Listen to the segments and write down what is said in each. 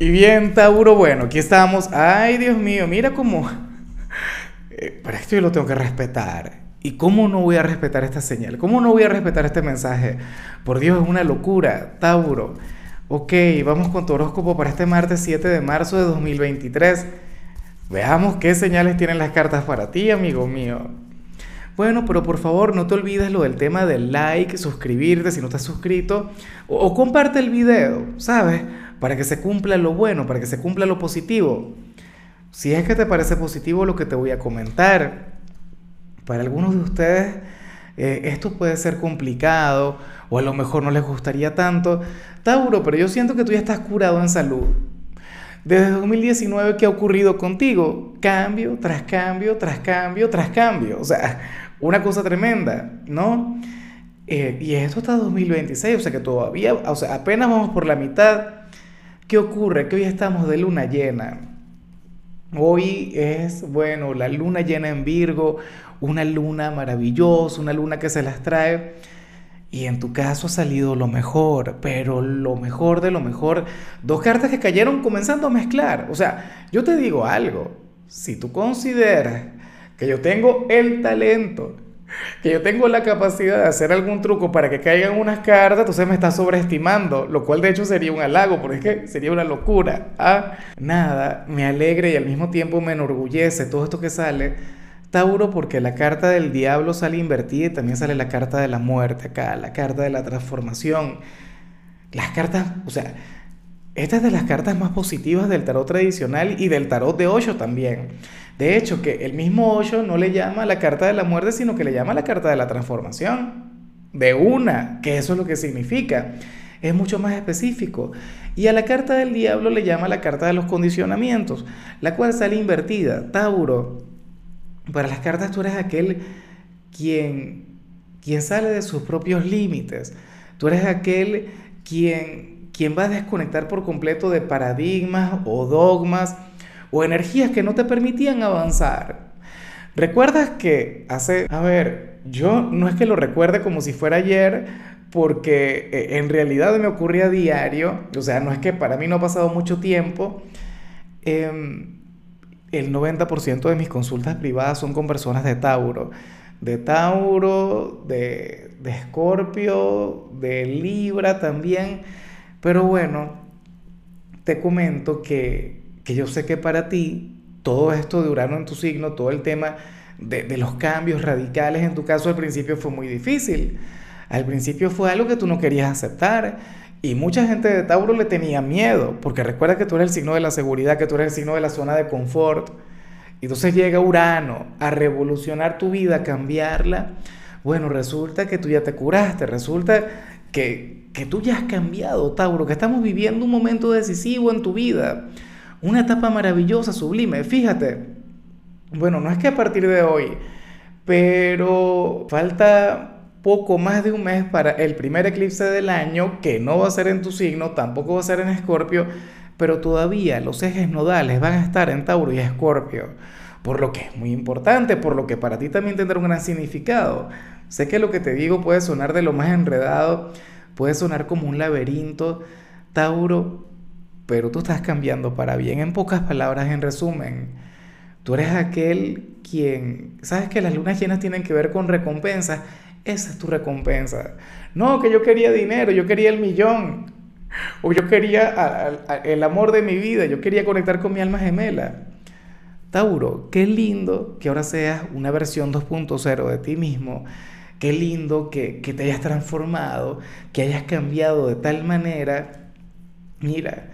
Y bien, Tauro, bueno, aquí estamos. Ay, Dios mío, mira cómo... Eh, pero esto yo lo tengo que respetar. ¿Y cómo no voy a respetar esta señal? ¿Cómo no voy a respetar este mensaje? Por Dios, es una locura, Tauro. Ok, vamos con tu horóscopo para este martes 7 de marzo de 2023. Veamos qué señales tienen las cartas para ti, amigo mío. Bueno, pero por favor no te olvides lo del tema del like, suscribirte si no estás suscrito, o, o comparte el video, ¿sabes? Para que se cumpla lo bueno, para que se cumpla lo positivo. Si es que te parece positivo lo que te voy a comentar, para algunos de ustedes eh, esto puede ser complicado o a lo mejor no les gustaría tanto. Tauro, pero yo siento que tú ya estás curado en salud. Desde 2019, ¿qué ha ocurrido contigo? Cambio tras cambio, tras cambio, tras cambio. O sea, una cosa tremenda, ¿no? Eh, y esto está 2026, o sea que todavía, o sea, apenas vamos por la mitad. ¿Qué ocurre? Que hoy estamos de luna llena. Hoy es, bueno, la luna llena en Virgo, una luna maravillosa, una luna que se las trae. Y en tu caso ha salido lo mejor, pero lo mejor de lo mejor. Dos cartas que cayeron comenzando a mezclar. O sea, yo te digo algo. Si tú consideras que yo tengo el talento que yo tengo la capacidad de hacer algún truco para que caigan unas cartas, entonces me estás sobreestimando, lo cual de hecho sería un halago, porque sería una locura. Ah, nada, me alegra y al mismo tiempo me enorgullece todo esto que sale. Tauro, porque la carta del diablo sale invertida y también sale la carta de la muerte acá, la carta de la transformación. Las cartas, o sea, esta es de las cartas más positivas del tarot tradicional y del tarot de Osho también. De hecho, que el mismo Osho no le llama la carta de la muerte, sino que le llama la carta de la transformación. De una, que eso es lo que significa. Es mucho más específico. Y a la carta del diablo le llama la carta de los condicionamientos, la cual sale invertida. Tauro, para las cartas tú eres aquel quien, quien sale de sus propios límites. Tú eres aquel quien, quien va a desconectar por completo de paradigmas o dogmas o energías que no te permitían avanzar. ¿Recuerdas que hace, a ver, yo no es que lo recuerde como si fuera ayer, porque eh, en realidad me ocurría a diario, o sea, no es que para mí no ha pasado mucho tiempo, em, el 90% de mis consultas privadas son con personas de Tauro, de Tauro, de, de de Libra también, pero bueno, te comento que que yo sé que para ti todo esto de Urano en tu signo, todo el tema de, los cambios radicales en tu caso al principio fue muy difícil. Al principio fue algo que tú no querías aceptar y mucha gente de Tauro le tenía miedo, porque recuerda que tú eres el signo de la seguridad, que tú eres el signo de la zona de confort. Y entonces llega Urano a revolucionar tu vida, a cambiarla. Bueno, resulta que tú ya te curaste, resulta que, que tú ya has cambiado, Tauro, que estamos viviendo un momento decisivo en tu vida una etapa maravillosa, sublime. Fíjate, bueno, no es que a partir de hoy, pero falta poco más de un mes para el primer eclipse del año, que no va a ser en tu signo, tampoco va a ser en Escorpio, pero todavía los ejes nodales van a estar en Tauro y Escorpio. Por lo que es muy importante, por lo que para ti también tendrá un gran significado. Sé que lo que te digo puede sonar de lo más enredado, puede sonar como un laberinto. Tauro, pero tú estás cambiando para bien. En pocas palabras, en resumen, tú eres aquel quien, sabes que las lunas llenas tienen que ver con recompensas, esa es tu recompensa. No, que yo quería dinero, yo quería el millón, o yo quería el amor de mi vida, yo quería conectar con mi alma gemela. Tauro, qué lindo que ahora seas una versión 2.0 de ti mismo. Qué lindo que, que te hayas transformado, que hayas cambiado de tal manera. Mira,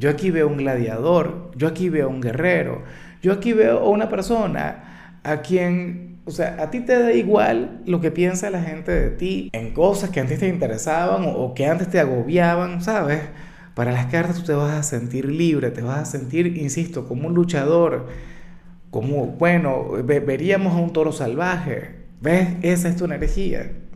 yo aquí veo un gladiador, yo aquí veo un guerrero, yo aquí veo una persona a quien, o sea, a ti te da igual lo que piensa la gente de ti en cosas que antes te interesaban o, que antes te agobiaban, ¿sabes? Para las cartas tú te vas a sentir libre, te vas a sentir, insisto, como un luchador, como, bueno, veríamos a un toro salvaje, ¿ves? Esa es tu energía.